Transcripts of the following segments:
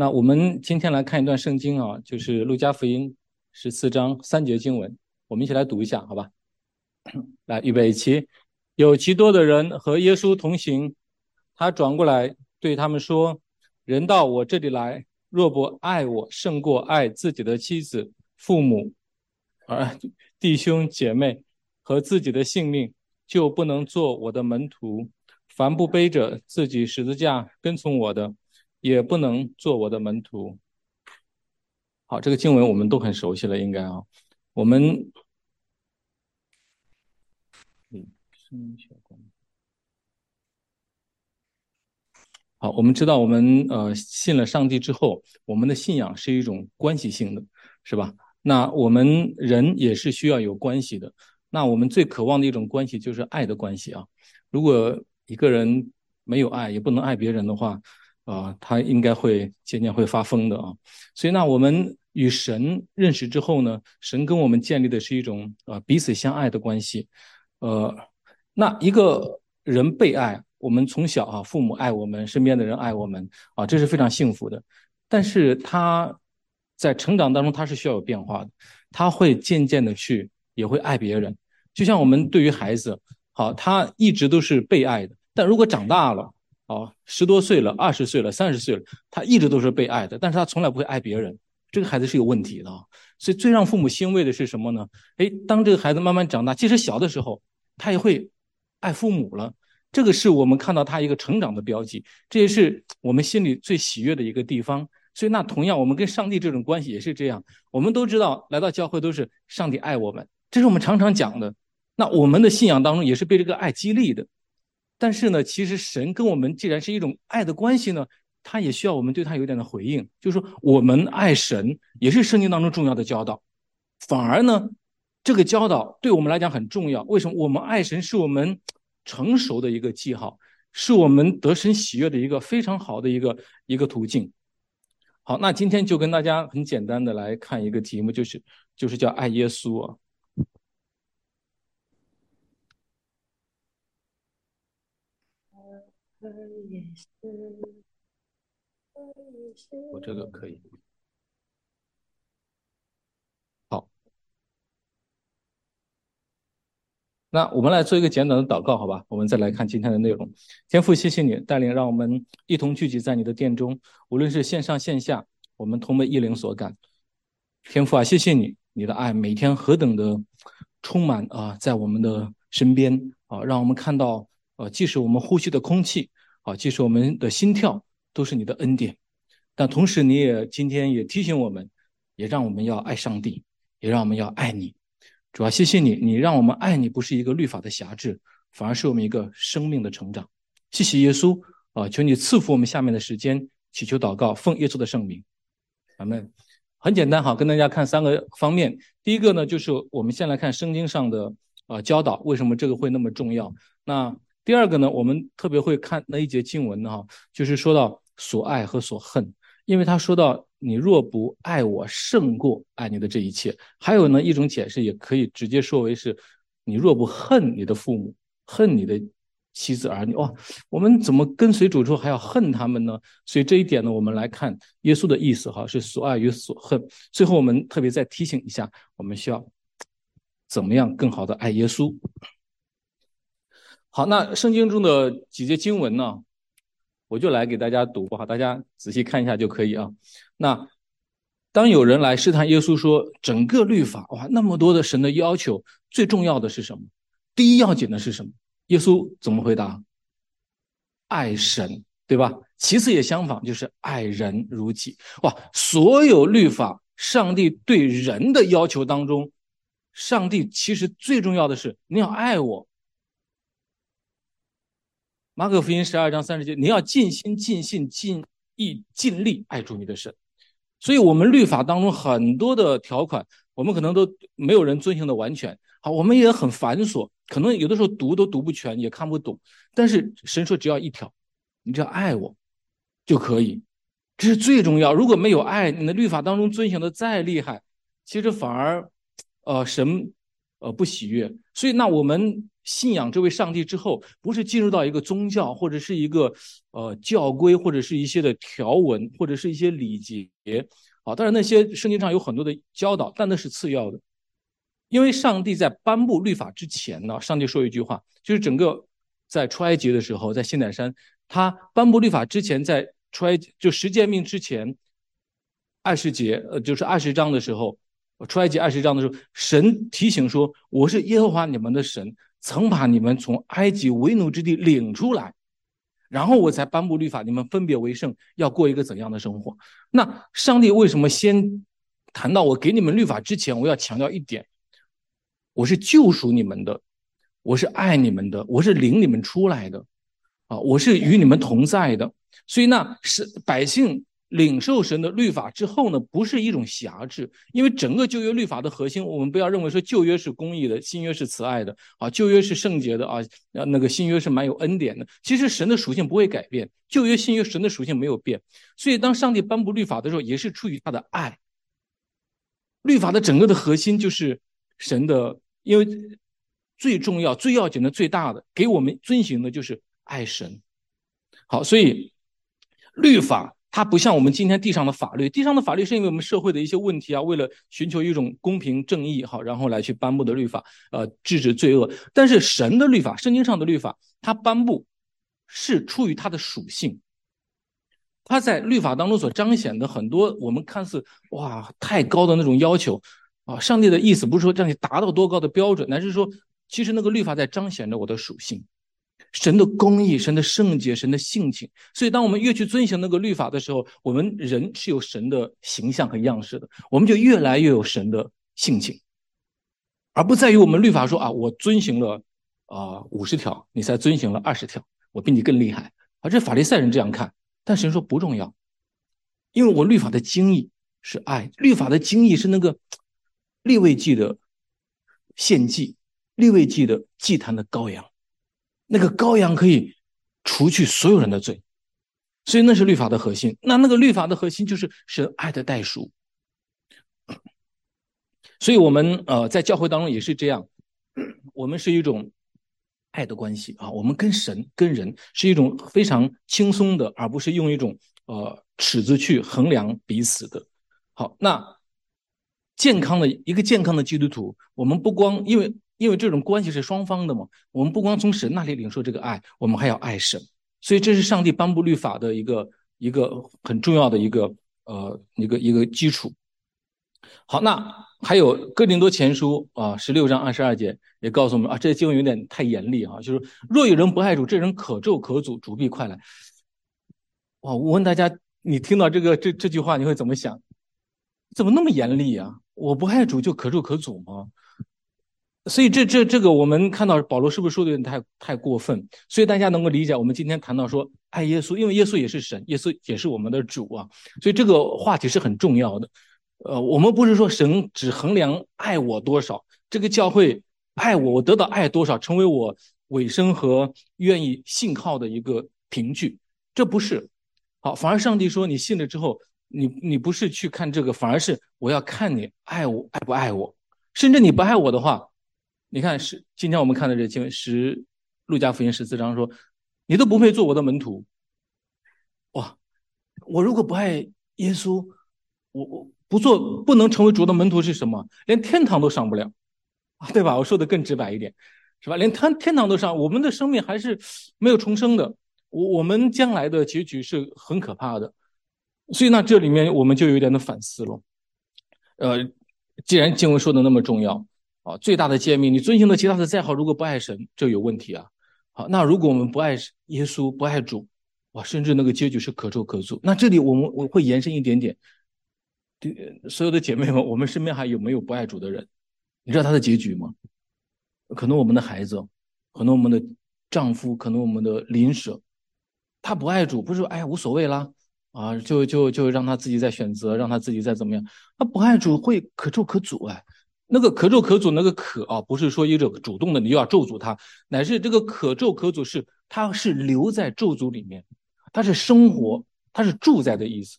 那我们今天来看一段圣经啊，就是路加福音十四章三节经文，我们一起来读一下，好吧？来，预备起。有极多的人和耶稣同行，他转过来对他们说：“人到我这里来，若不爱我胜过爱自己的妻子、父母、儿弟兄姐妹和自己的性命，就不能做我的门徒。凡不背着自己十字架跟从我的，也不能做我的门徒。”好，这个经文我们都很熟悉了，应该啊，我们。好，我们知道，我们呃信了上帝之后，我们的信仰是一种关系性的，是吧？那我们人也是需要有关系的。那我们最渴望的一种关系就是爱的关系啊。如果一个人没有爱，也不能爱别人的话，啊，他应该会渐渐会发疯的啊。所以，那我们与神认识之后呢，神跟我们建立的是一种啊彼此相爱的关系，呃。那一个人被爱，我们从小啊，父母爱我们，身边的人爱我们啊，这是非常幸福的。但是他在成长当中，他是需要有变化的，他会渐渐的去也会爱别人。就像我们对于孩子，好，他一直都是被爱的。但如果长大了，啊，十多岁了，二十岁了，三十岁了，他一直都是被爱的，但是他从来不会爱别人。这个孩子是有问题的啊。所以最让父母欣慰的是什么呢？哎，当这个孩子慢慢长大，即使小的时候，他也会。爱父母了，这个是我们看到他一个成长的标记，这也是我们心里最喜悦的一个地方。所以，那同样，我们跟上帝这种关系也是这样。我们都知道，来到教会都是上帝爱我们，这是我们常常讲的。那我们的信仰当中也是被这个爱激励的。但是呢，其实神跟我们既然是一种爱的关系呢，他也需要我们对他有点的回应，就是说我们爱神也是圣经当中重要的教导。反而呢。这个教导对我们来讲很重要。为什么？我们爱神是我们成熟的一个记号，是我们得神喜悦的一个非常好的一个一个途径。好，那今天就跟大家很简单的来看一个题目，就是就是叫爱耶稣啊。我这个可以。好那我们来做一个简短的祷告，好吧？我们再来看今天的内容。天父，谢谢你带领，让我们一同聚集在你的殿中，无论是线上线下，我们同为一灵所感。天父啊，谢谢你，你的爱每天何等的充满啊，在我们的身边啊，让我们看到，呃，即使我们呼吸的空气啊，即使我们的心跳，都是你的恩典。但同时，你也今天也提醒我们，也让我们要爱上帝，也让我们要爱你。主要谢谢你，你让我们爱你不是一个律法的辖制，反而是我们一个生命的成长。谢谢耶稣啊，求你赐福我们下面的时间，祈求祷告，奉耶稣的圣名，阿门。很简单哈，跟大家看三个方面。第一个呢，就是我们先来看圣经上的啊教导，为什么这个会那么重要？那第二个呢，我们特别会看那一节经文呢哈，就是说到所爱和所恨，因为他说到。你若不爱我胜过爱你的这一切，还有呢一种解释也可以直接说为是，你若不恨你的父母，恨你的妻子儿女，哇，我们怎么跟随主之后还要恨他们呢？所以这一点呢，我们来看耶稣的意思哈，是所爱与所恨。最后我们特别再提醒一下，我们需要怎么样更好的爱耶稣。好，那圣经中的几节经文呢？我就来给大家读吧，大家仔细看一下就可以啊。那当有人来试探耶稣说，整个律法哇，那么多的神的要求，最重要的是什么？第一要紧的是什么？耶稣怎么回答？爱神，对吧？其次也相仿，就是爱人如己。哇，所有律法，上帝对人的要求当中，上帝其实最重要的是你要爱我。马可福音十二章三十节，你要尽心、尽性、尽意、尽力爱主你的神。所以，我们律法当中很多的条款，我们可能都没有人遵循的完全。好，我们也很繁琐，可能有的时候读都读不全，也看不懂。但是神说，只要一条，你只要爱我就可以，这是最重要。如果没有爱，你的律法当中遵循的再厉害，其实反而，呃，神，呃，不喜悦。所以，那我们。信仰这位上帝之后，不是进入到一个宗教或者是一个呃教规或者是一些的条文或者是一些礼节，啊，当然那些圣经上有很多的教导，但那是次要的。因为上帝在颁布律法之前呢，上帝说一句话，就是整个在出埃及的时候，在西乃山，他颁布律法之前，在出埃及就十诫命之前，二十节呃就是二十章的时候，出埃及二十章的时候，神提醒说：“我是耶和华你们的神，曾把你们从埃及为奴之地领出来，然后我才颁布律法，你们分别为圣，要过一个怎样的生活？”那上帝为什么先谈到我给你们律法之前，我要强调一点？我是救赎你们的，我是爱你们的，我是领你们出来的，啊，我是与你们同在的。所以那是百姓领受神的律法之后呢，不是一种辖制，因为整个旧约律法的核心，我们不要认为说旧约是公义的，新约是慈爱的，啊，旧约是圣洁的啊，那个新约是蛮有恩典的。其实神的属性不会改变，旧约、新约神的属性没有变。所以当上帝颁布律法的时候，也是出于他的爱。律法的整个的核心就是神的。因为最重要、最要紧的、最大的，给我们遵循的就是爱神。好，所以律法它不像我们今天地上的法律，地上的法律是因为我们社会的一些问题啊，为了寻求一种公平正义，好，然后来去颁布的律法，呃，制止罪恶。但是神的律法，圣经上的律法，它颁布是出于它的属性，它在律法当中所彰显的很多我们看似哇太高的那种要求。啊，上帝的意思不是说让你达到多高的标准，乃是说，其实那个律法在彰显着我的属性，神的公义、神的圣洁、神的性情。所以，当我们越去遵循那个律法的时候，我们人是有神的形象和样式的，我们就越来越有神的性情，而不在于我们律法说啊，我遵循了啊五十条，你才遵循了二十条，我比你更厉害。啊，这法利赛人这样看，但神说不重要，因为我律法的精义是爱，律法的精义是那个。立位祭的献祭，立位祭的祭坛的羔羊，那个羔羊可以除去所有人的罪，所以那是律法的核心。那那个律法的核心就是神爱的代赎。所以我们呃在教会当中也是这样，我们是一种爱的关系啊，我们跟神跟人是一种非常轻松的，而不是用一种呃尺子去衡量彼此的。好，那。健康的一个健康的基督徒，我们不光因为因为这种关系是双方的嘛，我们不光从神那里领受这个爱，我们还要爱神，所以这是上帝颁布律法的一个一个很重要的一个呃一个一个基础。好，那还有哥林多前书啊十六章二十二节也告诉我们啊，这经文有点太严厉啊，就是若有人不爱主，这人可咒可诅，主必快来。哇，我问大家，你听到这个这这句话你会怎么想？怎么那么严厉啊？我不爱主就可咒可诅吗？所以这这这个我们看到保罗是不是说的有点太太过分？所以大家能够理解我们今天谈到说爱耶稣，因为耶稣也是神，耶稣也是我们的主啊。所以这个话题是很重要的。呃，我们不是说神只衡量爱我多少，这个教会爱我，我得到爱多少，成为我委身和愿意信靠的一个凭据，这不是。好，反而上帝说你信了之后。你你不是去看这个，反而是我要看你爱我爱不爱我，甚至你不爱我的话，你看是今天我们看的这经十路加福音十四章说，你都不配做我的门徒。哇，我如果不爱耶稣，我我不做不能成为主的门徒是什么？连天堂都上不了，对吧？我说的更直白一点，是吧？连天天堂都上，我们的生命还是没有重生的，我我们将来的结局是很可怕的。所以，那这里面我们就有点的反思了。呃，既然经文说的那么重要啊，最大的诫命，你遵循的其他的再好，如果不爱神，这有问题啊。好，那如果我们不爱耶稣，不爱主，哇，甚至那个结局是可咒可诅。那这里我们我会延伸一点点，对所有的姐妹们，我们身边还有没有不爱主的人？你知道他的结局吗？可能我们的孩子，可能我们的丈夫，可能我们的邻舍，他不爱主，不是说哎呀无所谓啦。啊，就就就让他自己再选择，让他自己再怎么样。他不爱主会可咒可诅哎，那个可咒可诅那个可啊，不是说一种主动的你又要咒诅他，乃是这个可咒可诅是他是留在咒诅里面，他是生活，他是住在的意思。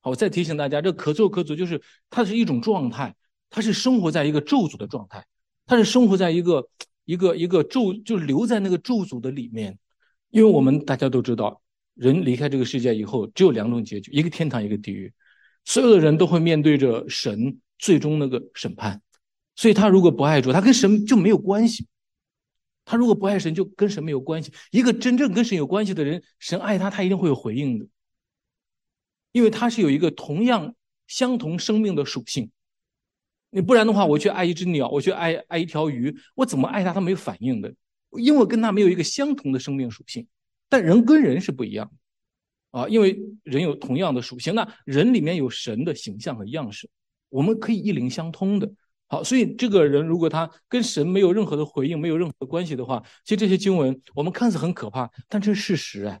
好，我再提醒大家，这可咒可诅就是它是一种状态，它是生活在一个咒诅的状态，它是生活在一个一个一个咒，就留在那个咒诅的里面。因为我们大家都知道，人离开这个世界以后，只有两种结局：一个天堂，一个地狱。所有的人都会面对着神最终那个审判。所以他如果不爱主，他跟神就没有关系。他如果不爱神，就跟神没有关系。一个真正跟神有关系的人，神爱他，他一定会有回应的，因为他是有一个同样相同生命的属性。你不然的话，我去爱一只鸟，我去爱爱一条鱼，我怎么爱它，它没有反应的，因为跟它没有一个相同的生命属性。但人跟人是不一样的啊，因为人有同样的属性，那人里面有神的形象和样式，我们可以一灵相通的。好，所以这个人如果他跟神没有任何的回应，没有任何的关系的话，其实这些经文我们看似很可怕，但这是事实哎。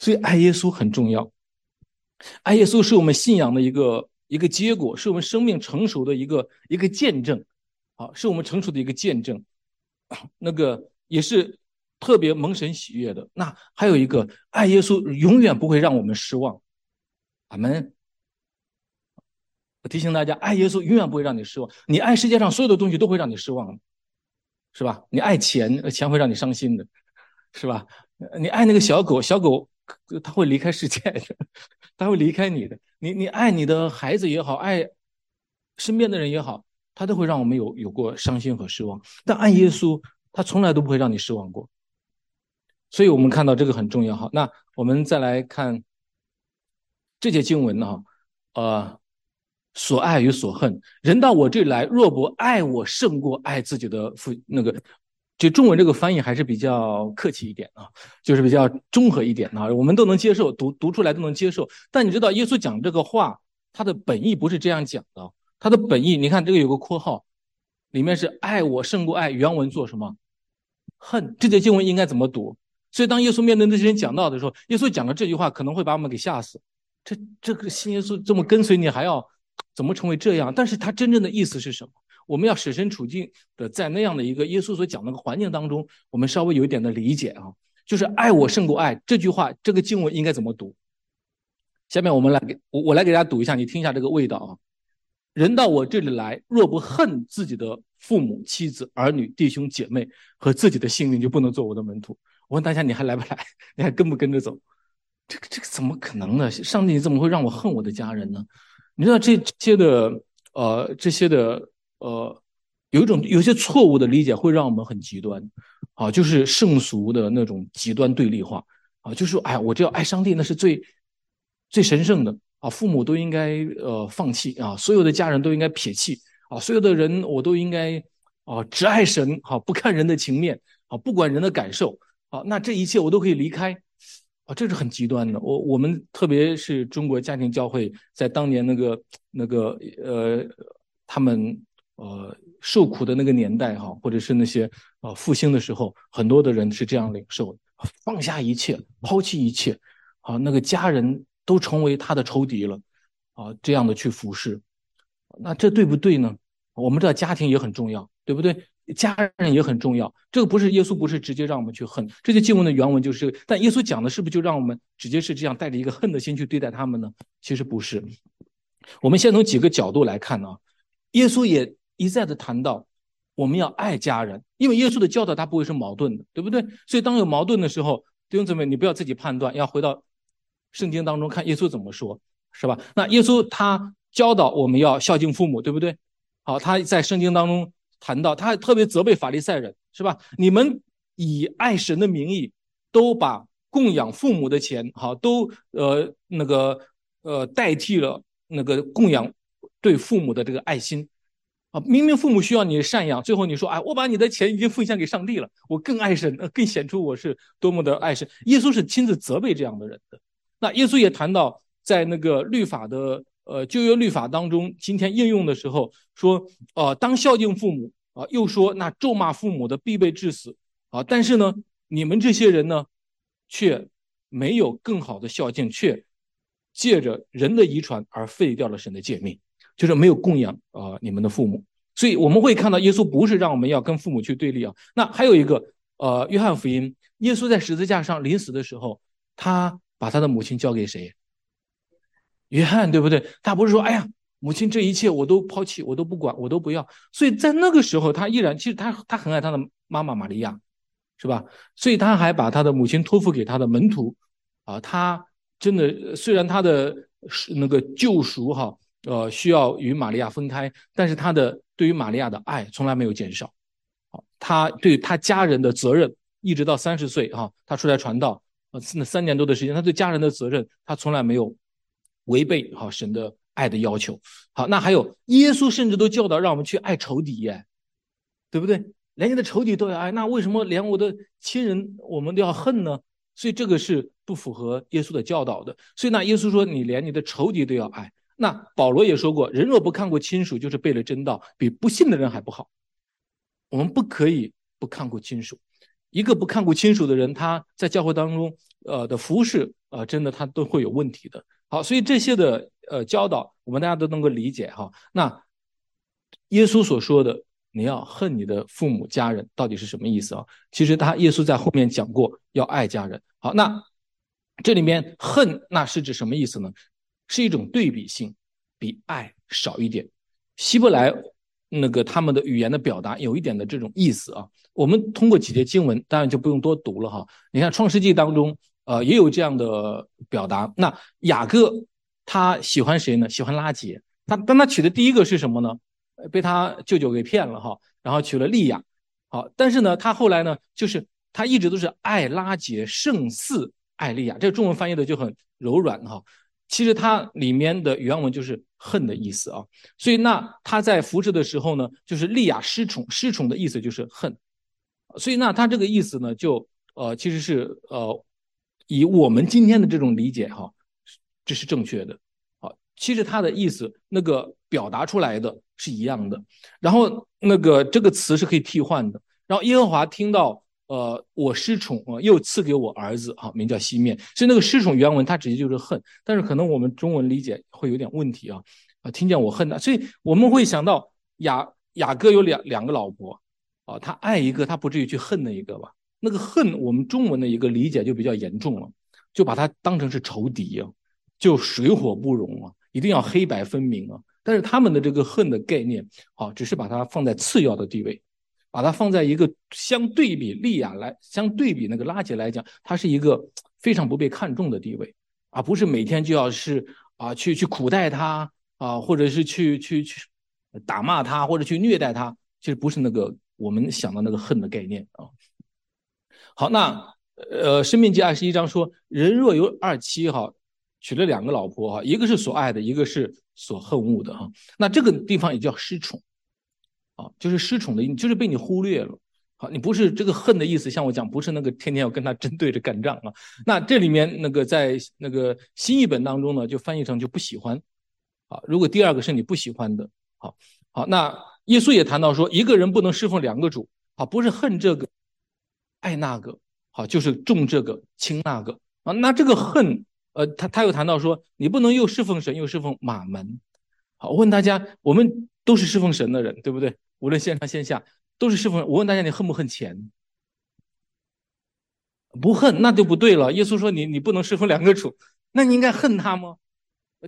所以爱耶稣很重要，爱耶稣是我们信仰的一个一个结果，是我们生命成熟的一个一个见证，好，是我们成熟的一个见证，那个也是特别蒙神喜悦的。那还有一个，爱耶稣永远不会让我们失望，阿门。我提醒大家，爱耶稣永远不会让你失望。你爱世界上所有的东西都会让你失望，是吧？你爱钱，钱会让你伤心的，是吧？你爱那个小狗，小狗它会离开世界的，它会离开你的。你你爱你的孩子也好，爱身边的人也好，他都会让我们有有过伤心和失望。但爱耶稣，他从来都不会让你失望过。所以我们看到这个很重要哈。那我们再来看这节经文呢，呃。所爱与所恨，人到我这里来，若不爱我胜过爱自己的父，那个，就中文这个翻译还是比较客气一点啊，就是比较中和一点啊，我们都能接受，读读出来都能接受。但你知道，耶稣讲这个话，他的本意不是这样讲的，他的本意，你看这个有个括号，里面是爱我胜过爱，原文做什么？恨。这节经文应该怎么读？所以当耶稣面对那些人讲到的时候，耶稣讲的这句话可能会把我们给吓死。这这个信耶稣这么跟随你，还要？怎么成为这样？但是他真正的意思是什么？我们要设身处地的在那样的一个耶稣所讲那个环境当中，我们稍微有一点的理解啊，就是爱我胜过爱这句话，这个经文应该怎么读？下面我们来给我我来给大家读一下，你听一下这个味道啊。人到我这里来，若不恨自己的父母、妻子、儿女、弟兄姐妹和自己的性命，就不能做我的门徒。我问大家，你还来不来？你还跟不跟着走？这个这个怎么可能呢？上帝你怎么会让我恨我的家人呢？你知道这些的呃这些的呃有一种有些错误的理解会让我们很极端，啊，就是圣俗的那种极端对立化。啊，就是说哎呀，我只要爱上帝那是最最神圣的。啊，父母都应该呃放弃。啊，所有的家人都应该撇弃。啊，所有的人我都应该啊只爱神好不看人的情面。啊，不管人的感受。啊，那这一切我都可以离开。啊，这是很极端的。我我们特别是中国家庭教会，在当年那个那个呃，他们呃受苦的那个年代哈，或者是那些呃复兴的时候，很多的人是这样领受：放下一切，抛弃一切，啊，那个家人都成为他的仇敌了，啊，这样的去服侍，那这对不对呢？我们知道家庭也很重要，对不对？家人也很重要，这个不是耶稣不是直接让我们去恨，这些经文的原文就是，但耶稣讲的是不是就让我们直接是这样带着一个恨的心去对待他们呢？其实不是，我们先从几个角度来看呢，耶稣也一再的谈到我们要爱家人，因为耶稣的教导他不会是矛盾的，对不对？所以当有矛盾的时候，弟兄姊妹，你不要自己判断，要回到圣经当中看耶稣怎么说，是吧？那耶稣他教导我们要孝敬父母，对不对？好，他在圣经当中。谈到他还特别责备法利赛人，是吧？你们以爱神的名义，都把供养父母的钱，好，都呃那个呃代替了那个供养对父母的这个爱心，啊，明明父母需要你赡养，最后你说，哎，我把你的钱已经奉献给上帝了，我更爱神，更显出我是多么的爱神。耶稣是亲自责备这样的人的。那耶稣也谈到，在那个律法的。呃，旧约律法当中，今天应用的时候说，呃，当孝敬父母啊，又说那咒骂父母的必被致死啊。但是呢，你们这些人呢，却没有更好的孝敬，却借着人的遗传而废掉了神的诫命，就是没有供养啊你们的父母。所以我们会看到，耶稣不是让我们要跟父母去对立啊。那还有一个，呃，约翰福音，耶稣在十字架上临死的时候，他把他的母亲交给谁？约翰对不对？他不是说，哎呀，母亲这一切我都抛弃，我都不管，我都不要。所以在那个时候，他依然其实他他很爱他的妈妈玛利亚，是吧？所以他还把他的母亲托付给他的门徒，啊，他真的虽然他的那个救赎哈，呃，需要与玛利亚分开，但是他的对于玛利亚的爱从来没有减少，他对他家人的责任，一直到三十岁哈，他出来传道，呃，那三年多的时间，他对家人的责任，他从来没有违背好神的。爱的要求，好，那还有耶稣甚至都教导让我们去爱仇敌耶，对不对？连你的仇敌都要爱，那为什么连我的亲人我们都要恨呢？所以这个是不符合耶稣的教导的。所以那耶稣说你连你的仇敌都要爱。那保罗也说过，人若不看过亲属，就是背了真道，比不信的人还不好。我们不可以不看过亲属。一个不看过亲属的人，他在教会当中呃的服侍呃，真的他都会有问题的。好，所以这些的呃教导，我们大家都能够理解哈。那耶稣所说的你要恨你的父母家人，到底是什么意思啊？其实他耶稣在后面讲过要爱家人。好，那这里面恨那是指什么意思呢？是一种对比性，比爱少一点。希伯来那个他们的语言的表达有一点的这种意思啊。我们通过几节经文，当然就不用多读了哈。你看创世纪当中。呃，也有这样的表达。那雅各他喜欢谁呢？喜欢拉杰。他当他娶的第一个是什么呢？被他舅舅给骗了哈，然后娶了利亚。好，但是呢，他后来呢，就是他一直都是爱拉杰胜似爱利亚。这个中文翻译的就很柔软哈。其实它里面的原文就是恨的意思啊。所以那他在服侍的时候呢，就是利亚失宠，失宠的意思就是恨。所以那他这个意思呢，就呃其实是呃。以我们今天的这种理解，哈，这是正确的，好，其实他的意思那个表达出来的是一样的，然后那个这个词是可以替换的，然后耶和华听到，呃，我失宠啊，又赐给我儿子，哈，名叫西面，所以那个失宠原文它直接就是恨，但是可能我们中文理解会有点问题啊，啊，听见我恨他，所以我们会想到雅雅各有两两个老婆，啊，他爱一个，他不至于去恨那一个吧。那个恨，我们中文的一个理解就比较严重了，就把它当成是仇敌啊，就水火不容啊，一定要黑白分明啊。但是他们的这个恨的概念，啊，只是把它放在次要的地位，把它放在一个相对比利亚来，相对比那个拉杰来讲，它是一个非常不被看重的地位，而不是每天就要是啊去去苦待他啊，或者是去去去打骂他，或者去虐待他，其实不是那个我们想的那个恨的概念啊。好，那呃，《生命记》二十一章说，人若有二妻哈，娶了两个老婆哈，一个是所爱的，一个是所恨恶的哈。那这个地方也叫失宠，啊，就是失宠的，就是被你忽略了。好，你不是这个恨的意思，像我讲，不是那个天天要跟他针对着干仗啊。那这里面那个在那个新译本当中呢，就翻译成就不喜欢。啊，如果第二个是你不喜欢的，好，好，那耶稣也谈到说，一个人不能侍奉两个主，啊，不是恨这个。爱那个好，就是重这个轻那个啊。那这个恨，呃，他他又谈到说，你不能又侍奉神又侍奉马门。好，我问大家，我们都是侍奉神的人，对不对？无论线上线下都是侍奉。我问大家，你恨不恨钱？不恨，那就不对了。耶稣说你你不能侍奉两个主，那你应该恨他吗？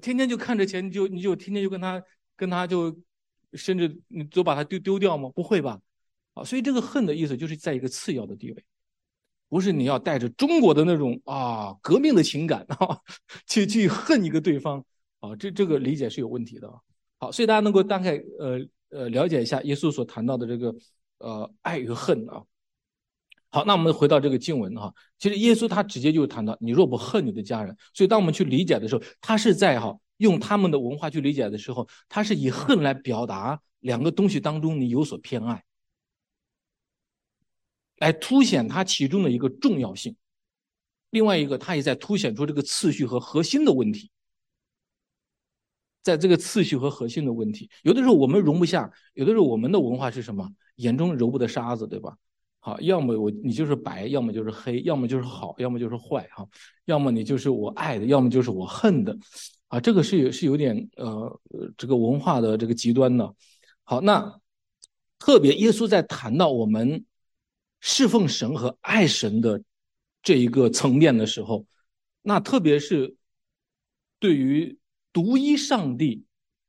天天就看着钱，你就你就天天就跟他跟他就，甚至你都把他丢丢掉吗？不会吧？啊，所以这个恨的意思就是在一个次要的地位，不是你要带着中国的那种啊革命的情感啊去去恨一个对方啊，这这个理解是有问题的。好，所以大家能够大概呃呃了解一下耶稣所谈到的这个呃爱与恨啊。好，那我们回到这个经文哈，其实耶稣他直接就谈到你若不恨你的家人，所以当我们去理解的时候，他是在哈用他们的文化去理解的时候，他是以恨来表达两个东西当中你有所偏爱。来凸显它其中的一个重要性，另外一个，它也在凸显出这个次序和核心的问题。在这个次序和核心的问题，有的时候我们容不下，有的时候我们的文化是什么？眼中揉不得沙子，对吧？好，要么我你就是白，要么就是黑，要么就是好，要么就是坏，哈，要么你就是我爱的，要么就是我恨的，啊，这个是有是有点呃这个文化的这个极端的。好，那特别耶稣在谈到我们。侍奉神和爱神的这一个层面的时候，那特别是对于独一上帝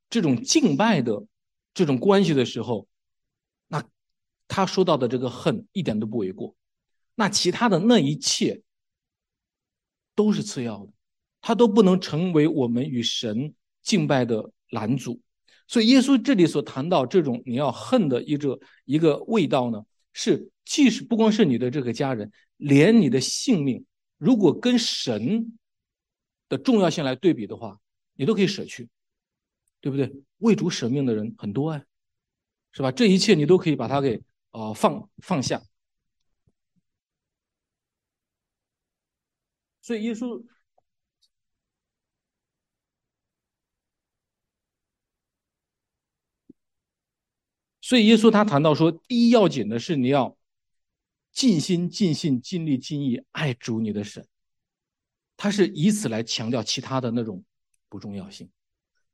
这种敬拜的这种关系的时候，那他说到的这个恨一点都不为过。那其他的那一切都是次要的，他都不能成为我们与神敬拜的拦阻。所以耶稣这里所谈到这种你要恨的一个一个味道呢，是即使不光是你的这个家人，连你的性命，如果跟神的重要性来对比的话，你都可以舍去，对不对？为主舍命的人很多哎，是吧？这一切你都可以把它给啊放放下。所以耶稣，所以耶稣他谈到说，第一要紧的是你要尽心、尽性、尽力、尽意爱主你的神，他是以此来强调其他的那种不重要性。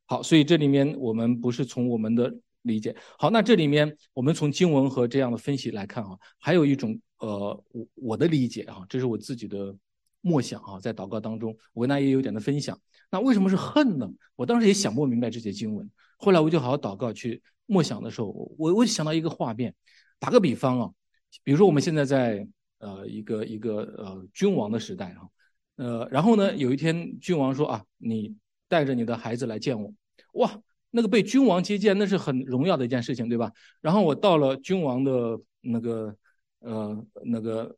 好，所以这里面我们不是从我们的理解。好，那这里面我们从经文和这样的分析来看啊，还有一种呃，我我的理解啊，这是我自己的。默想啊，在祷告当中，我跟大家也有点的分享。那为什么是恨呢？我当时也想不明白这些经文。后来我就好好祷告去默想的时候，我我想到一个画面。打个比方啊，比如说我们现在在呃一个一个呃君王的时代啊，呃，然后呢有一天君王说啊，你带着你的孩子来见我，哇，那个被君王接见那是很荣耀的一件事情，对吧？然后我到了君王的那个呃那个。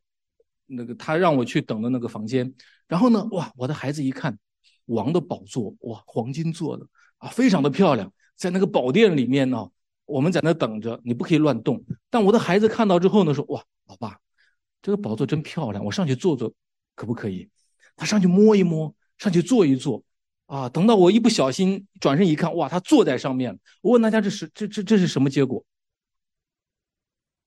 那个他让我去等的那个房间，然后呢，哇，我的孩子一看，王的宝座，哇，黄金做的啊，非常的漂亮，在那个宝殿里面呢，我们在那等着，你不可以乱动。但我的孩子看到之后呢，说，哇，老爸，这个宝座真漂亮，我上去坐坐，可不可以？他上去摸一摸，上去坐一坐，啊，等到我一不小心转身一看，哇，他坐在上面。我问大家，这是这这这是什么结果？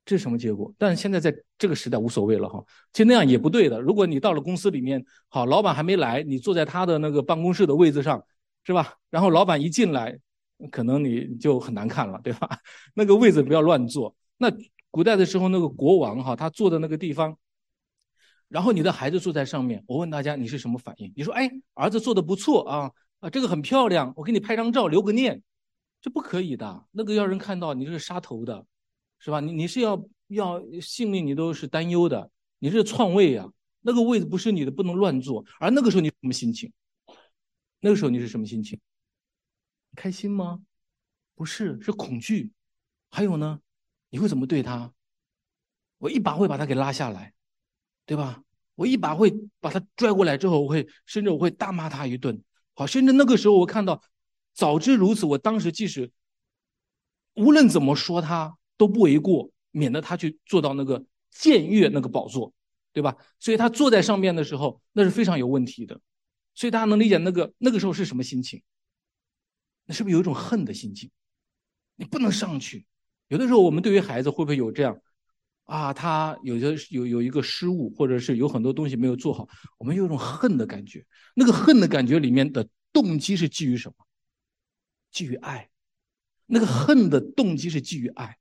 这是什么结果？但是现在在这个时代无所谓了哈，其实那样也不对的。如果你到了公司里面，好，老板还没来，你坐在他的那个办公室的位子上，是吧？然后老板一进来，可能你就很难看了，对吧？那个位子不要乱坐。那古代的时候，那个国王哈，他坐的那个地方，然后你的孩子坐在上面，我问大家，你是什么反应？你说，哎，儿子做的不错啊，啊，这个很漂亮，我给你拍张照留个念，这不可以的，那个要人看到你是杀头的。是吧？你你是要要性命，你都是担忧的。你是篡位呀，那个位子不是你的，不能乱坐。而那个时候你什么心情？那个时候你是什么心情？开心吗？不是，是恐惧。还有呢？你会怎么对他？我一把会把他给拉下来，对吧？我一把会把他拽过来之后，我会甚至我会大骂他一顿。好，甚至那个时候我看到，早知如此，我当时即使无论怎么说他。都不为过，免得他去坐到那个僭越那个宝座，对吧？所以他坐在上面的时候，那是非常有问题的。所以大家能理解那个那个时候是什么心情？那是不是有一种恨的心情？你不能上去。有的时候我们对于孩子会不会有这样啊？他有的有有一个失误，或者是有很多东西没有做好，我们有一种恨的感觉。那个恨的感觉里面的动机是基于什么？基于爱。那个恨的动机是基于爱。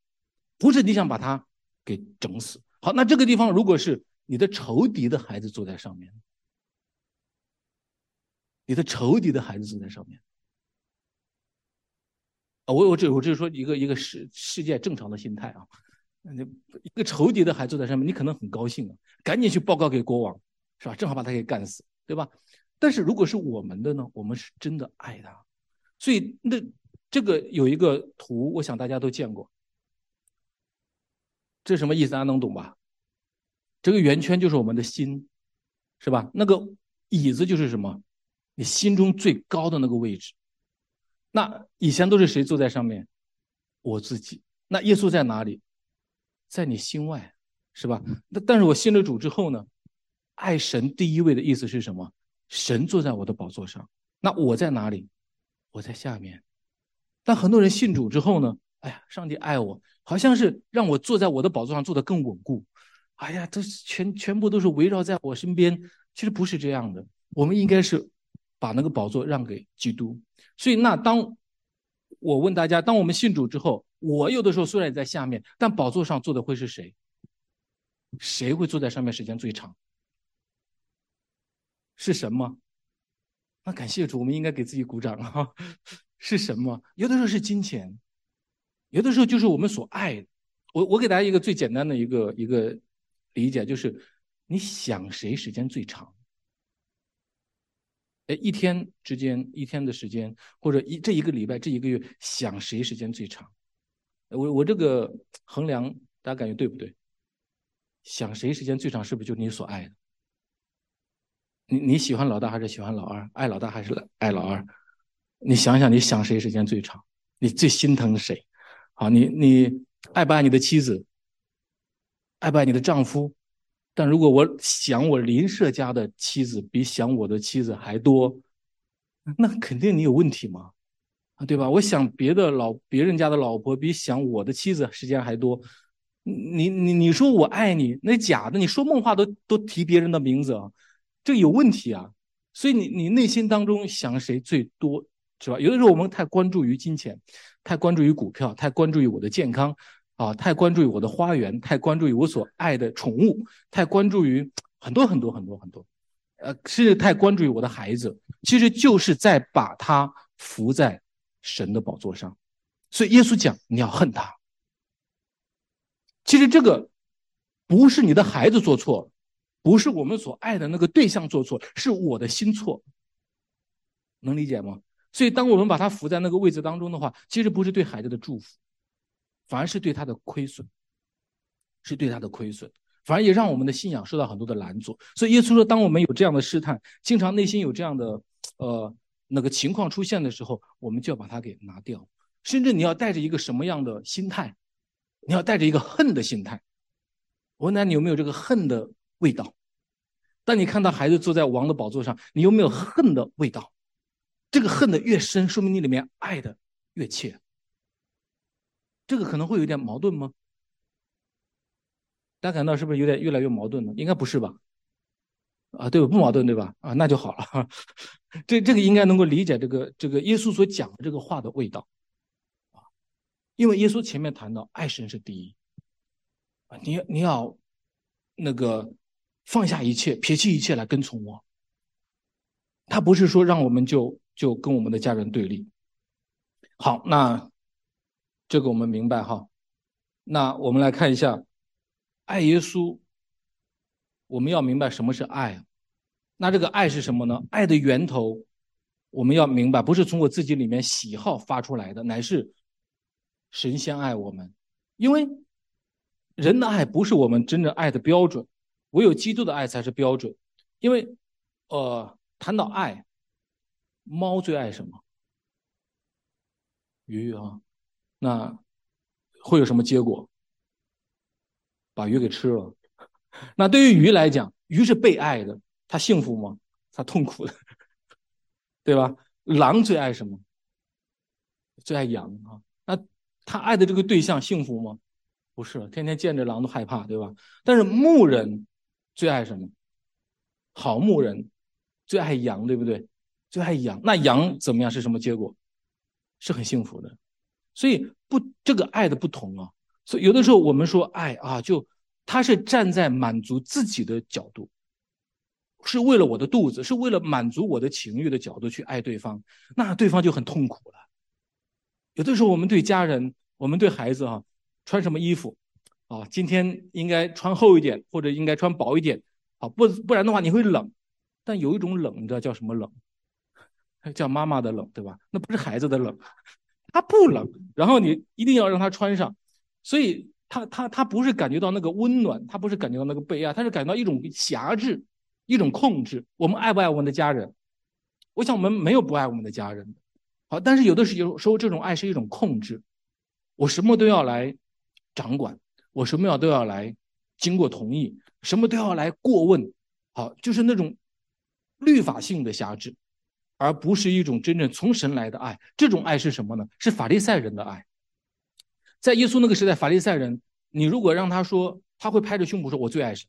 不是你想把他给整死。好，那这个地方如果是你的仇敌的孩子坐在上面，你的仇敌的孩子坐在上面，啊，我我这我这是说一个一个世世界正常的心态啊。那一个仇敌的孩子坐在上面，你可能很高兴啊，赶紧去报告给国王，是吧？正好把他给干死，对吧？但是如果是我们的呢，我们是真的爱他，所以那这个有一个图，我想大家都见过。这什么意思？大家能懂吧？这个圆圈就是我们的心，是吧？那个椅子就是什么？你心中最高的那个位置。那以前都是谁坐在上面？我自己。那耶稣在哪里？在你心外，是吧？那但是我信了主之后呢？爱神第一位的意思是什么？神坐在我的宝座上，那我在哪里？我在下面。但很多人信主之后呢？哎呀，上帝爱我，好像是让我坐在我的宝座上坐得更稳固。哎呀，都是全全部都是围绕在我身边。其实不是这样的，我们应该是把那个宝座让给基督。所以，那当我问大家，当我们信主之后，我有的时候虽然在下面，但宝座上坐的会是谁？谁会坐在上面时间最长？是神吗？那感谢主，我们应该给自己鼓掌啊！是什么？有的时候是金钱，有的时候就是我们所爱。我我给大家一个最简单的一个一个理解，就是你想谁时间最长？哎，一天之间，一天的时间，或者一这一个礼拜，这一个月，想谁时间最长？我我这个衡量，大家感觉对不对？想谁时间最长，是不是就你所爱的？你你喜欢老大还是喜欢老二？爱老大还是爱老二？你想想，你想谁时间最长？你最心疼谁？好，你你爱不爱你的妻子？爱不爱你的丈夫？但如果我想我邻舍家的妻子比想我的妻子还多，那肯定你有问题嘛，啊，对吧？我想别的老别人家的老婆比想我的妻子时间还多，你你你说我爱你，那假的，你说梦话都都提别人的名字啊，这有问题啊。所以你你内心当中想谁最多，是吧？有的时候我们太关注于金钱，太关注于股票，太关注于我的健康。啊，太关注于我的花园，太关注于我所爱的宠物，太关注于很多很多很多很多，呃，甚至太关注于我的孩子，其实就是在把他扶在神的宝座上。所以耶稣讲，你要恨他。其实这个不是你的孩子做错了，不是我们所爱的那个对象做错，是我的心错。能理解吗？所以当我们把他扶在那个位置当中的话，其实不是对孩子的祝福。反而是对他的亏损，是对他的亏损，反而也让我们的信仰受到很多的拦阻。所以耶稣说，当我们有这样的试探，经常内心有这样的呃那个情况出现的时候，我们就要把它给拿掉。甚至你要带着一个什么样的心态？你要带着一个恨的心态。我问你有没有这个恨的味道？当你看到孩子坐在王的宝座上，你有没有恨的味道？这个恨的越深，说明你里面爱的越切。这个可能会有点矛盾吗？大家感到是不是有点越来越矛盾了？应该不是吧？啊，对，不矛盾对吧？啊，那就好了。这这个应该能够理解这个这个耶稣所讲的这个话的味道啊，因为耶稣前面谈到爱神是第一啊，你你要那个放下一切，撇弃一切来跟从我。他不是说让我们就就跟我们的家人对立。好，那。这个我们明白哈，那我们来看一下，爱耶稣，我们要明白什么是爱。那这个爱是什么呢？爱的源头，我们要明白，不是从我自己里面喜好发出来的，乃是神先爱我们。因为人的爱不是我们真正爱的标准，唯有基督的爱才是标准。因为，呃，谈到爱，猫最爱什么？鱼啊。那会有什么结果？把鱼给吃了。那对于鱼来讲，鱼是被爱的，它幸福吗？它痛苦的，对吧？狼最爱什么？最爱羊啊。那他爱的这个对象幸福吗？不是，天天见着狼都害怕，对吧？但是牧人最爱什么？好牧人最爱羊，对不对？最爱羊。那羊怎么样？是什么结果？是很幸福的。所以不，这个爱的不同啊。所以有的时候我们说爱啊，就他是站在满足自己的角度，是为了我的肚子，是为了满足我的情欲的角度去爱对方，那对方就很痛苦了。有的时候我们对家人，我们对孩子哈，穿什么衣服啊？今天应该穿厚一点，或者应该穿薄一点，啊不不然的话你会冷。但有一种冷，你知道叫什么冷？叫妈妈的冷，对吧？那不是孩子的冷。他不冷，然后你一定要让他穿上，所以他他他不是感觉到那个温暖，他不是感觉到那个被爱，他是感到一种辖制，一种控制。我们爱不爱我们的家人？我想我们没有不爱我们的家人的，好，但是有的时有时候这种爱是一种控制，我什么都要来掌管，我什么要都要来经过同意，什么都要来过问，好，就是那种律法性的辖制。而不是一种真正从神来的爱，这种爱是什么呢？是法利赛人的爱。在耶稣那个时代，法利赛人，你如果让他说，他会拍着胸脯说：“我最爱神。”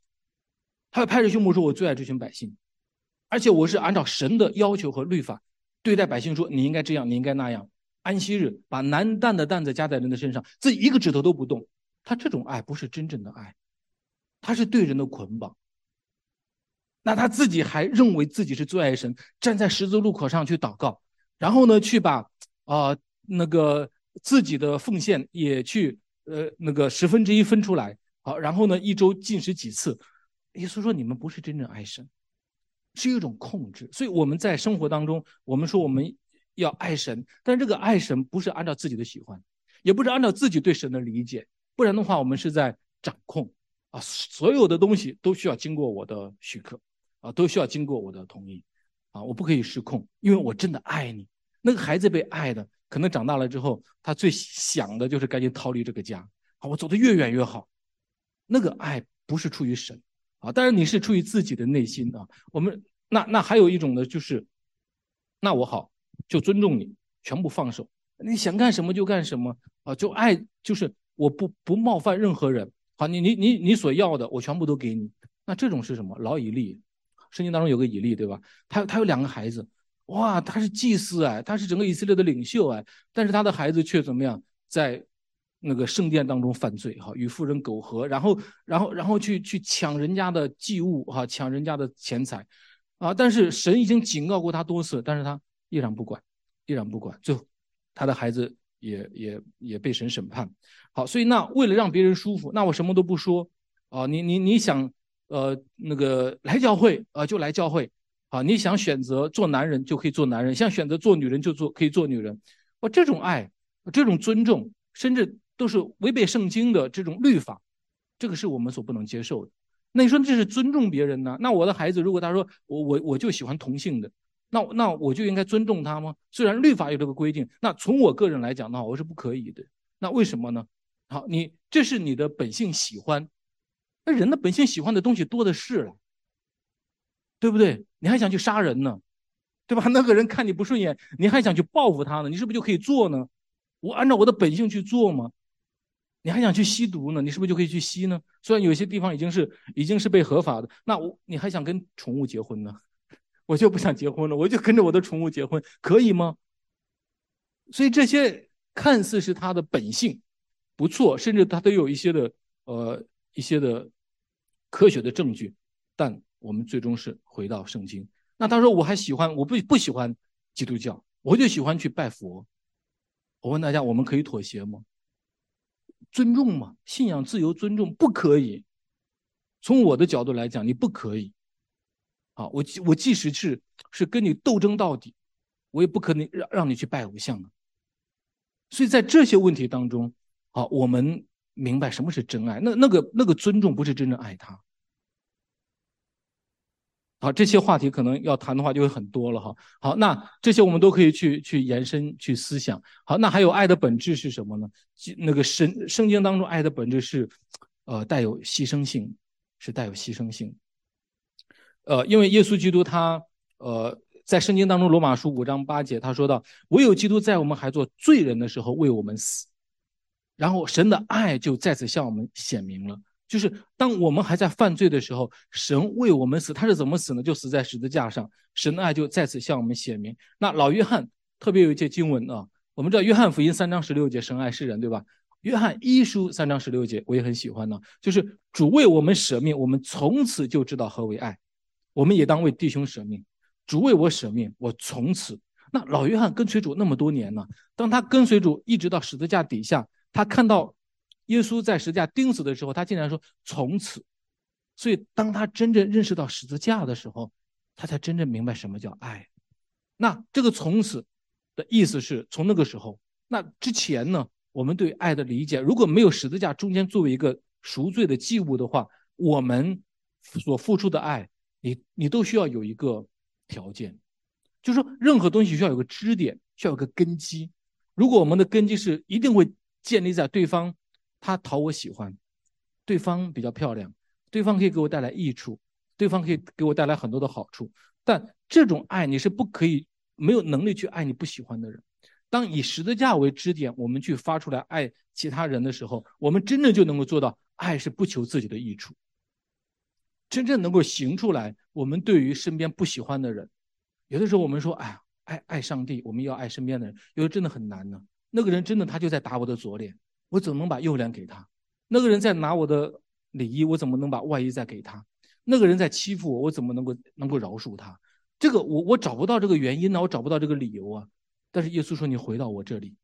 他会拍着胸脯说：“我最爱这群百姓。”而且我是按照神的要求和律法对待百姓，说你应该这样，你应该那样。安息日把难担的担子加在人的身上，自己一个指头都不动。他这种爱不是真正的爱，他是对人的捆绑。那他自己还认为自己是最爱神，站在十字路口上去祷告，然后呢，去把啊，那个自己的奉献也去呃那个十分之一分出来，好，然后呢一周进食几次。耶稣说你们不是真正爱神，是一种控制。所以我们在生活当中，我们说我们要爱神，但这个爱神不是按照自己的喜欢，也不是按照自己对神的理解，不然的话我们是在掌控啊，所有的东西都需要经过我的许可啊，都需要经过我的同意。啊，我不可以失控，因为我真的爱你。那个孩子被爱的，可能长大了之后，他最想的就是赶紧逃离这个家。啊，我走得越远越好。那个爱不是出于神，啊，但是你是出于自己的内心啊。我们那那还有一种呢，就是，那我好就尊重你，全部放手，你想干什么就干什么啊，就爱就是我不不冒犯任何人。好，你你你你所要的，我全部都给你。那这种是什么？劳以利。圣经当中有个以利，对吧？他他有两个孩子，哇，他是祭司哎，他是整个以色列的领袖哎，但是他的孩子却怎么样，在那个圣殿当中犯罪哈，与妇人苟合，然后然后然后去去抢人家的祭物哈，抢人家的钱财啊！但是神已经警告过他多次，但是他依然不管，依然不管，最后他的孩子也也也被神审判。好，所以那为了让别人舒服，那我什么都不说啊，你你你想。呃，那个来教会啊，就来教会，啊，你想选择做男人就可以做男人，想选择做女人就做可以做女人，哇，这种爱，这种尊重，甚至都是违背圣经的这种律法，这个是我们所不能接受的。那你说这是尊重别人呢？那我的孩子如果他说我我我就喜欢同性的，那那我就应该尊重他吗？虽然律法有这个规定，那从我个人来讲的话，我是不可以的。那为什么呢？好，你这是你的本性喜欢。那人的本性喜欢的东西多的是了，对不对？你还想去杀人呢，对吧？那个人看你不顺眼，你还想去报复他呢？你是不是就可以做呢？我按照我的本性去做吗？你还想去吸毒呢？你是不是就可以去吸呢？虽然有些地方已经是已经是被合法的，那我你还想跟宠物结婚呢？我就不想结婚了，我就跟着我的宠物结婚，可以吗？所以这些看似是他的本性不错，甚至他都有一些的呃一些的。科学的证据，但我们最终是回到圣经。那他说我还喜欢，我不不喜欢基督教，我就喜欢去拜佛。我问大家，我们可以妥协吗？尊重吗？信仰自由，尊重不可以。从我的角度来讲，你不可以。啊，我我即使是是跟你斗争到底，我也不可能让让你去拜偶像的。所以在这些问题当中，啊，我们明白什么是真爱。那那个那个尊重不是真正爱他。好，这些话题可能要谈的话就会很多了哈。好，那这些我们都可以去去延伸去思想。好，那还有爱的本质是什么呢？那个神圣经当中爱的本质是，呃，带有牺牲性，是带有牺牲性。呃，因为耶稣基督他，呃，在圣经当中罗马书五章八节他说到，唯有基督在我们还做罪人的时候为我们死，然后神的爱就再次向我们显明了。就是当我们还在犯罪的时候，神为我们死，他是怎么死呢？就死在十字架上，神的爱就再次向我们显明。那老约翰特别有一节经文啊，我们知道约翰福音三章十六节，神爱世人，对吧？约翰一书三章十六节，我也很喜欢呢，就是主为我们舍命，我们从此就知道何为爱，我们也当为弟兄舍命。主为我舍命，我从此。那老约翰跟随主那么多年呢，当他跟随主一直到十字架底下，他看到。耶稣在十字架钉死的时候，他竟然说“从此”，所以当他真正认识到十字架的时候，他才真正明白什么叫爱。那这个“从此”的意思是从那个时候，那之前呢？我们对爱的理解，如果没有十字架中间作为一个赎罪的祭物的话，我们所付出的爱，你你都需要有一个条件，就是说任何东西需要有个支点，需要有个根基。如果我们的根基是一定会建立在对方。他讨我喜欢，对方比较漂亮，对方可以给我带来益处，对方可以给我带来很多的好处。但这种爱你是不可以没有能力去爱你不喜欢的人。当以十字架为支点，我们去发出来爱其他人的时候，我们真正就能够做到爱是不求自己的益处，真正能够行出来。我们对于身边不喜欢的人，有的时候我们说，哎呀，爱爱上帝，我们要爱身边的人，有的真的很难呢。那个人真的他就在打我的左脸。我怎么能把右脸给他？那个人在拿我的里衣，我怎么能把外衣再给他？那个人在欺负我，我怎么能够能够饶恕他？这个我我找不到这个原因呢，我找不到这个理由啊。但是耶稣说：“你回到我这里。”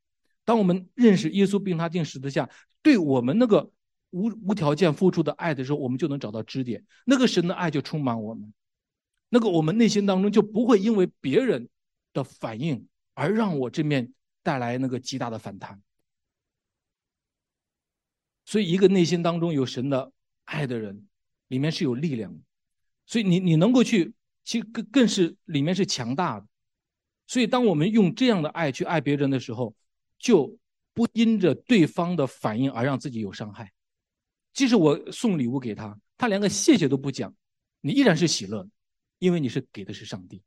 当我们认识耶稣并他定十字架对我们那个无无条件付出的爱的时候，我们就能找到支点，那个神的爱就充满我们，那个我们内心当中就不会因为别人的反应而让我这面带来那个极大的反弹。所以，一个内心当中有神的爱的人，里面是有力量的。所以，你你能够去，其实更更是里面是强大的。所以，当我们用这样的爱去爱别人的时候，就不因着对方的反应而让自己有伤害。即使我送礼物给他，他连个谢谢都不讲，你依然是喜乐，因为你是给的是上帝。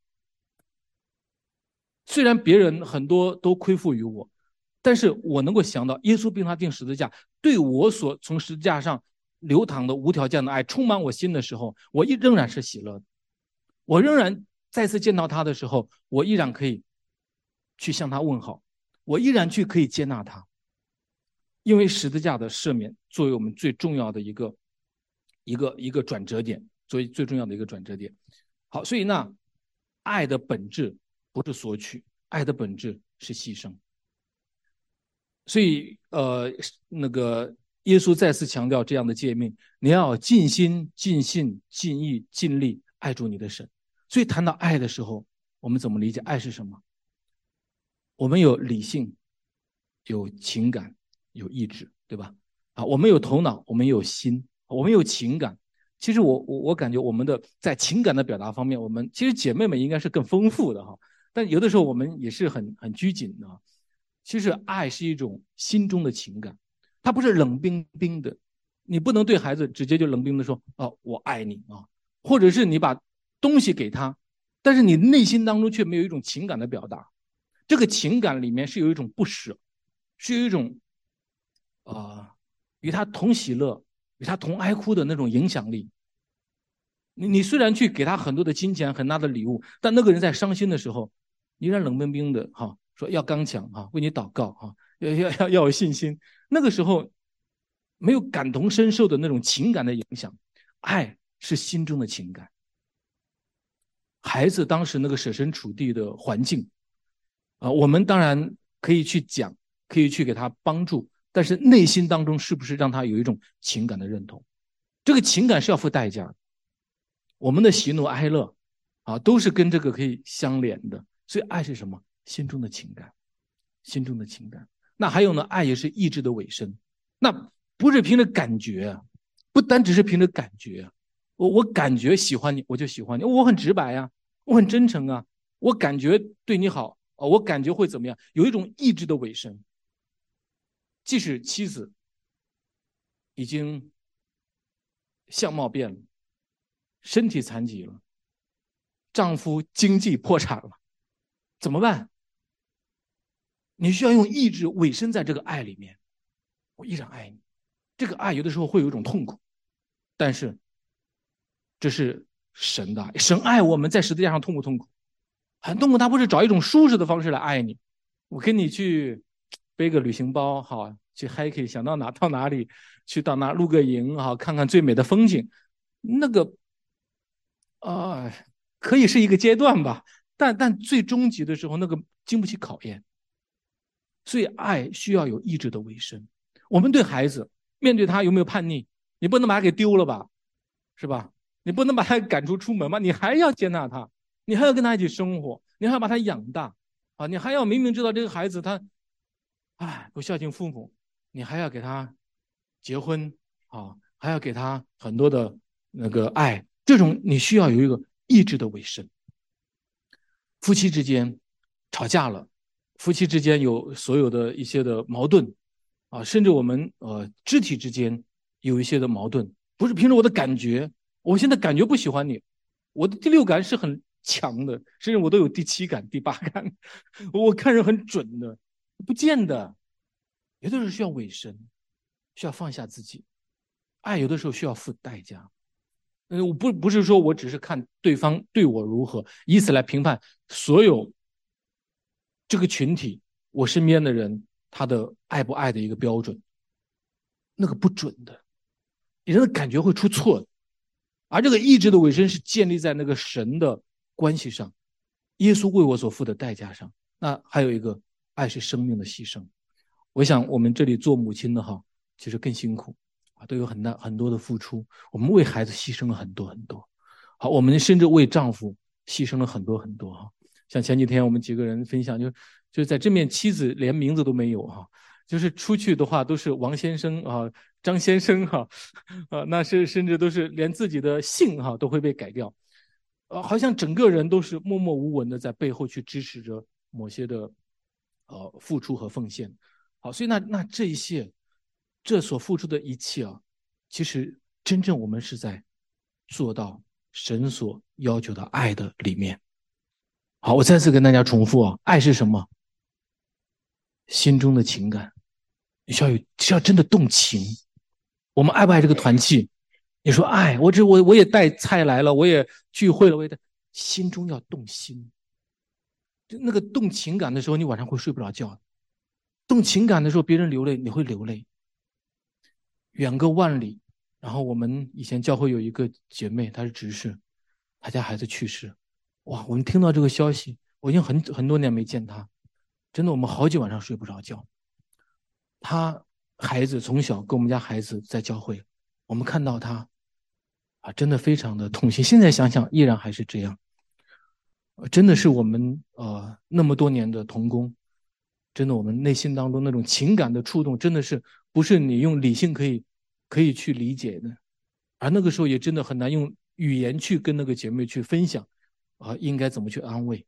虽然别人很多都亏负于我。但是我能够想到，耶稣并他定十字架，对我所从十字架上流淌的无条件的爱充满我心的时候，我依仍然是喜乐的。我仍然再次见到他的时候，我依然可以去向他问好，我依然去可以接纳他，因为十字架的赦免作为我们最重要的一个一个一个转折点，作为最重要的一个转折点。好，所以那爱的本质不是索取，爱的本质是牺牲。所以，呃，那个耶稣再次强调这样的诫命：你要尽心、尽性、尽意、尽力爱住你的神。所以谈到爱的时候，我们怎么理解爱是什么？我们有理性，有情感，有意志，对吧？啊，我们有头脑，我们有心，我们有情感。其实我我我感觉我们的在情感的表达方面，我们其实姐妹们应该是更丰富的哈。但有的时候我们也是很很拘谨的。其实爱是一种心中的情感，它不是冷冰冰的。你不能对孩子直接就冷冰的说：“哦，我爱你啊。”或者是你把东西给他，但是你内心当中却没有一种情感的表达。这个情感里面是有一种不舍，是有一种啊与他同喜乐、与他同哀哭的那种影响力。你你虽然去给他很多的金钱、很大的礼物，但那个人在伤心的时候，依然冷冰冰的哈。说要刚强啊，为你祷告啊，要要要要有信心。那个时候没有感同身受的那种情感的影响，爱是心中的情感。孩子当时那个设身处地的环境啊，我们当然可以去讲，可以去给他帮助，但是内心当中是不是让他有一种情感的认同？这个情感是要付代价的。我们的喜怒哀乐啊，都是跟这个可以相连的。所以爱是什么？心中的情感，心中的情感。那还有呢？爱也是意志的尾声。那不是凭着感觉，不单只是凭着感觉。我我感觉喜欢你，我就喜欢你。我很直白呀，我很真诚啊。我感觉对你好啊，我感觉会怎么样？有一种意志的尾声。即使妻子已经相貌变了，身体残疾了，丈夫经济破产了，怎么办？你需要用意志委身在这个爱里面，我依然爱你。这个爱有的时候会有一种痛苦，但是这是神的爱，神爱我们在十字架上痛不痛苦？很痛苦，他不是找一种舒适的方式来爱你。我跟你去背个旅行包，好去 hiking，想到哪到哪里，去到哪露个营，好看看最美的风景。那个啊，可以是一个阶段吧，但但最终极的时候，那个经不起考验。所以，爱需要有意志的维生。我们对孩子，面对他有没有叛逆？你不能把他给丢了吧，是吧？你不能把他赶出出门吧？你还要接纳他，你还要跟他一起生活，你还要把他养大，啊，你还要明明知道这个孩子他，哎，不孝敬父母，你还要给他结婚，啊，还要给他很多的那个爱。这种你需要有一个意志的维生。夫妻之间吵架了。夫妻之间有所有的一些的矛盾，啊，甚至我们呃肢体之间有一些的矛盾，不是凭着我的感觉，我现在感觉不喜欢你，我的第六感是很强的，甚至我都有第七感、第八感，我看人很准的，不见得，有的时候需要委身，需要放下自己，爱有的时候需要付代价，我不不是说我只是看对方对我如何，以此来评判所有。这个群体，我身边的人，他的爱不爱的一个标准，那个不准的，人的感觉会出错的，而这个意志的尾声是建立在那个神的关系上，耶稣为我所付的代价上，那还有一个，爱是生命的牺牲。我想我们这里做母亲的哈，其实更辛苦，都有很大很多的付出。我们为孩子牺牲了很多很多。好，我们甚至为丈夫牺牲了很多很多哈。像前几天我们几个人分享，就就是在这面妻子连名字都没有哈，就是出去的话都是王先生啊、张先生哈，啊，那是甚至都是连自己的姓哈都会被改掉，啊，好像整个人都是默默无闻的在背后去支持着某些的呃付出和奉献。好，所以那那这一切，这所付出的一切啊，其实真正我们是在做到。神所要求的爱的里面，好，我再次跟大家重复啊，爱是什么？心中的情感，你需要有，需要真的动情。我们爱不爱这个团契？你说爱，我这我我也带菜来了，我也聚会了，我也带，心中要动心。就那个动情感的时候，你晚上会睡不着觉。动情感的时候，别人流泪，你会流泪。远隔万里。然后我们以前教会有一个姐妹，她是执事，她家孩子去世，哇！我们听到这个消息，我已经很很多年没见她，真的，我们好几晚上睡不着觉。她孩子从小跟我们家孩子在教会，我们看到她，啊，真的非常的痛心。现在想想，依然还是这样，真的是我们呃那么多年的童工，真的我们内心当中那种情感的触动，真的是不是你用理性可以。可以去理解的，而那个时候也真的很难用语言去跟那个姐妹去分享，啊，应该怎么去安慰？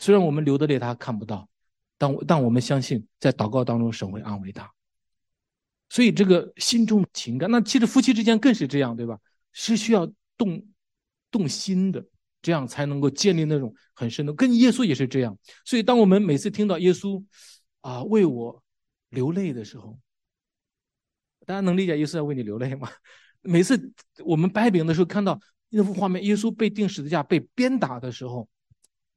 虽然我们流的泪她看不到，但但我们相信在祷告当中神会安慰她。所以这个心中情感，那其实夫妻之间更是这样，对吧？是需要动动心的，这样才能够建立那种很深的。跟耶稣也是这样。所以当我们每次听到耶稣啊为我流泪的时候，大家能理解耶稣在为你流泪吗？每次我们掰饼的时候，看到那幅画面，耶稣被钉十字架、被鞭打的时候，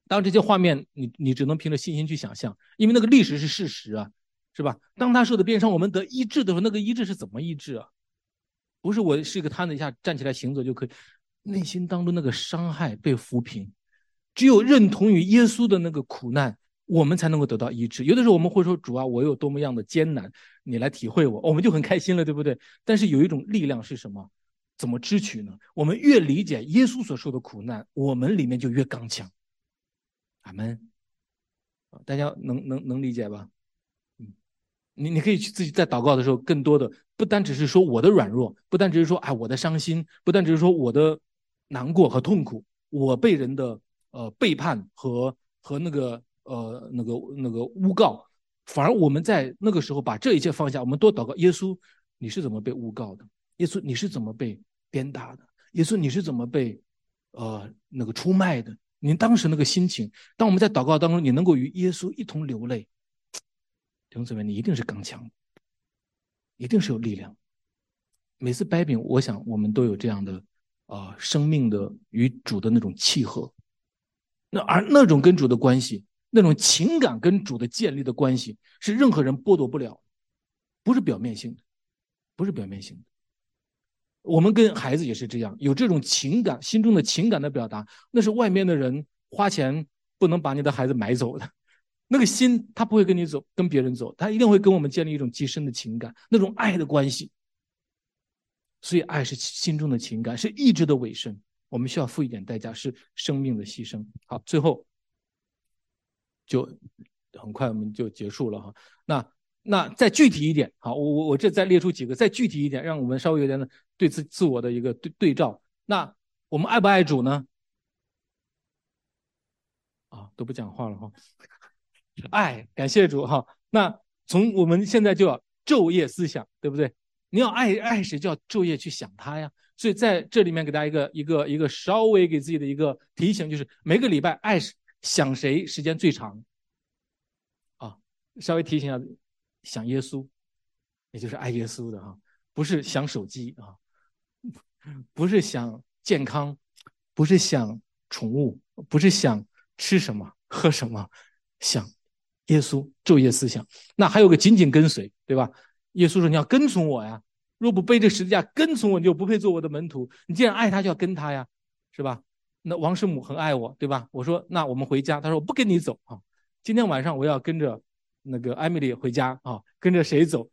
当这些画面，你你只能凭着信心去想象，因为那个历史是事实啊，是吧？当他受的鞭伤，我们得医治的时候，那个医治是怎么医治啊？不是我是一个瘫子一下站起来行走就可以，内心当中那个伤害被抚平，只有认同于耶稣的那个苦难。我们才能够得到医治。有的时候我们会说：“主啊，我有多么样的艰难，你来体会我，我们就很开心了，对不对？”但是有一种力量是什么？怎么支取呢？我们越理解耶稣所受的苦难，我们里面就越刚强。阿门。大家能能能理解吧？嗯，你你可以去自己在祷告的时候，更多的不单只是说我的软弱，不单只是说哎我的伤心，不单只是说我的难过和痛苦，我被人的呃背叛和和那个。呃，那个那个诬告，反而我们在那个时候把这一切放下，我们多祷告。耶稣，你是怎么被诬告的？耶稣，你是怎么被鞭打的？耶稣，你是怎么被呃那个出卖的？您当时那个心情，当我们在祷告当中，你能够与耶稣一同流泪，弟兄姊妹，你一定是刚强，一定是有力量。每次掰饼，我想我们都有这样的啊生命的与主的那种契合，那而那种跟主的关系。那种情感跟主的建立的关系是任何人剥夺不了，不是表面性的，不是表面性的。我们跟孩子也是这样，有这种情感，心中的情感的表达，那是外面的人花钱不能把你的孩子买走的，那个心他不会跟你走，跟别人走，他一定会跟我们建立一种极深的情感，那种爱的关系。所以，爱是心中的情感，是意志的尾声，我们需要付一点代价，是生命的牺牲。好，最后。就很快我们就结束了哈。那那再具体一点，好，我我我这再列出几个，再具体一点，让我们稍微有点对自自我的一个对对照。那我们爱不爱主呢？啊，都不讲话了哈。爱，感谢主哈。那从我们现在就要昼夜思想，对不对？你要爱爱谁，就要昼夜去想他呀。所以在这里面给大家一个一个一个稍微给自己的一个提醒，就是每个礼拜爱是。想谁时间最长？啊，稍微提醒一下，想耶稣，也就是爱耶稣的哈，不是想手机啊，不是想健康，不是想宠物，不是想吃什么喝什么，想耶稣昼夜思想。那还有个紧紧跟随，对吧？耶稣说你要跟从我呀，若不背着十字架跟从我，你就不配做我的门徒。你既然爱他，就要跟他呀，是吧？那王师母很爱我，对吧？我说那我们回家，他说我不跟你走啊，今天晚上我要跟着那个艾米丽回家啊，跟着谁走？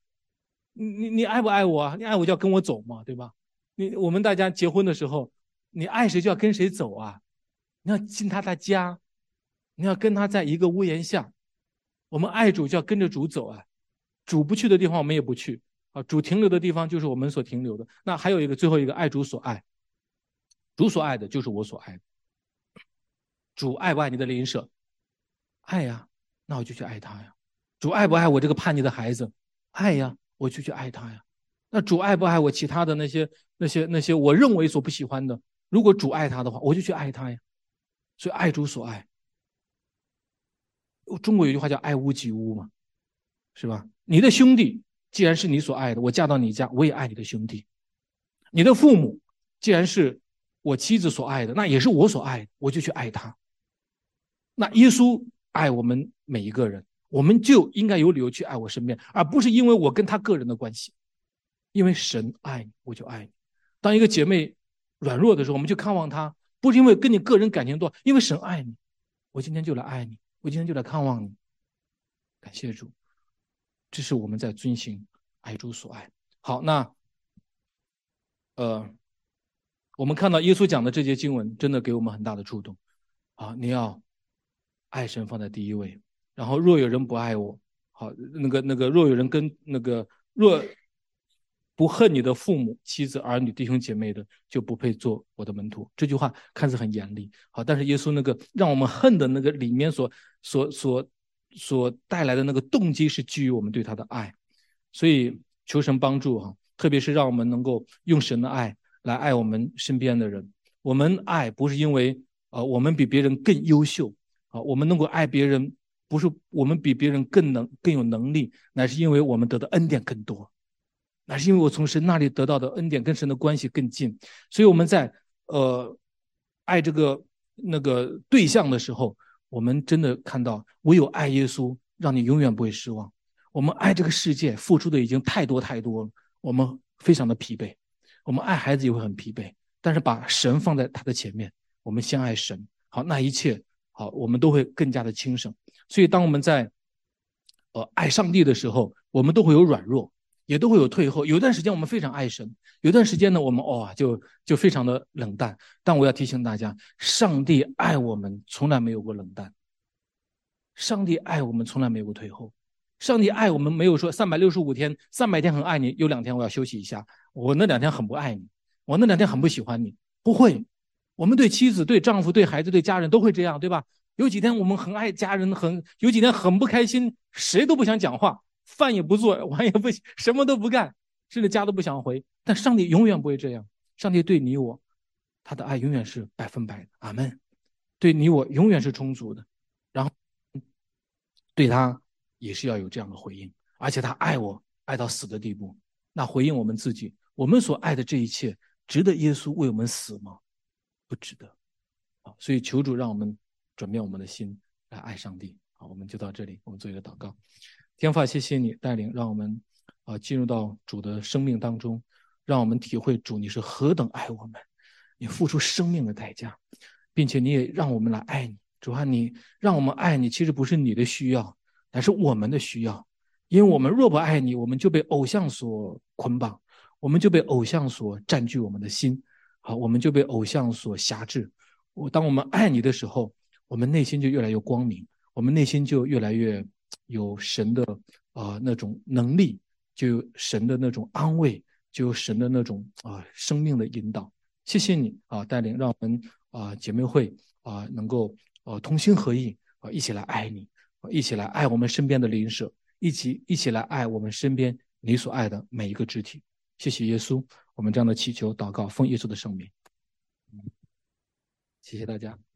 你你你爱不爱我啊？你爱我就要跟我走嘛，对吧？你我们大家结婚的时候，你爱谁就要跟谁走啊？你要进他的家，你要跟他在一个屋檐下。我们爱主就要跟着主走啊，主不去的地方我们也不去啊，主停留的地方就是我们所停留的。那还有一个最后一个，爱主所爱，主所爱的就是我所爱的。主爱不爱你的邻舍？爱呀，那我就去爱他呀。主爱不爱我这个叛逆的孩子？爱呀，我就去爱他呀。那主爱不爱我其他的那些那些那些我认为所不喜欢的？如果主爱他的话，我就去爱他呀。所以爱主所爱。中国有句话叫“爱屋及乌”嘛，是吧？你的兄弟既然是你所爱的，我嫁到你家，我也爱你的兄弟。你的父母既然是我妻子所爱的，那也是我所爱，我就去爱他。那耶稣爱我们每一个人，我们就应该有理由去爱我身边，而不是因为我跟他个人的关系。因为神爱你，我就爱你。当一个姐妹软弱的时候，我们去看望她，不是因为跟你个人感情多，因为神爱你，我今天就来爱你。我今天就来看望你，感谢主，这是我们在遵行爱主所爱。好，那呃，我们看到耶稣讲的这节经文，真的给我们很大的触动啊！你要爱神放在第一位，然后若有人不爱我，好，那个那个若有人跟那个若。不恨你的父母、妻子、儿女、弟兄姐妹的，就不配做我的门徒。这句话看似很严厉，好，但是耶稣那个让我们恨的那个里面所、所、所、所带来的那个动机，是基于我们对他的爱。所以求神帮助哈，特别是让我们能够用神的爱来爱我们身边的人。我们爱不是因为啊我们比别人更优秀啊，我们能够爱别人，不是我们比别人更能更有能力，乃是因为我们得的恩典更多。那是因为我从神那里得到的恩典跟神的关系更近，所以我们在呃爱这个那个对象的时候，我们真的看到唯有爱耶稣，让你永远不会失望。我们爱这个世界，付出的已经太多太多了，我们非常的疲惫。我们爱孩子也会很疲惫，但是把神放在他的前面，我们先爱神，好，那一切好，我们都会更加的轻省。所以当我们在呃爱上帝的时候，我们都会有软弱。也都会有退后，有段时间我们非常爱神，有段时间呢，我们哦就就非常的冷淡。但我要提醒大家，上帝爱我们从来没有过冷淡，上帝爱我们从来没有过退后，上帝爱我们没有说三百六十五天，三百天很爱你，有两天我要休息一下，我那两天很不爱你，我那两天很不喜欢你，不会。我们对妻子、对丈夫、对孩子、对家人都会这样，对吧？有几天我们很爱家人，很有几天很不开心，谁都不想讲话。饭也不做，碗也不洗，什么都不干，甚至家都不想回。但上帝永远不会这样，上帝对你我，他的爱永远是百分百的。阿门。对你我永远是充足的，然后对他也是要有这样的回应，而且他爱我爱到死的地步。那回应我们自己，我们所爱的这一切，值得耶稣为我们死吗？不值得。好，所以求主让我们转变我们的心来爱上帝。好，我们就到这里，我们做一个祷告。天父，谢谢你带领，让我们啊进入到主的生命当中，让我们体会主你是何等爱我们，你付出生命的代价，并且你也让我们来爱你。主啊，你让我们爱你，其实不是你的需要，乃是我们的需要。因为我们若不爱你，我们就被偶像所捆绑，我们就被偶像所占据我们的心，好，我们就被偶像所辖制。我当我们爱你的时候，我们内心就越来越光明，我们内心就越来越。有神的啊那种能力，就有神的那种安慰，就有神的那种啊生命的引导。谢谢你啊带领，让我们啊姐妹会啊能够啊同心合意啊一起来爱你，一起来爱我们身边的邻舍，一起一起来爱我们身边你所爱的每一个肢体。谢谢耶稣，我们这样的祈求祷告，奉耶稣的圣名。谢谢大家。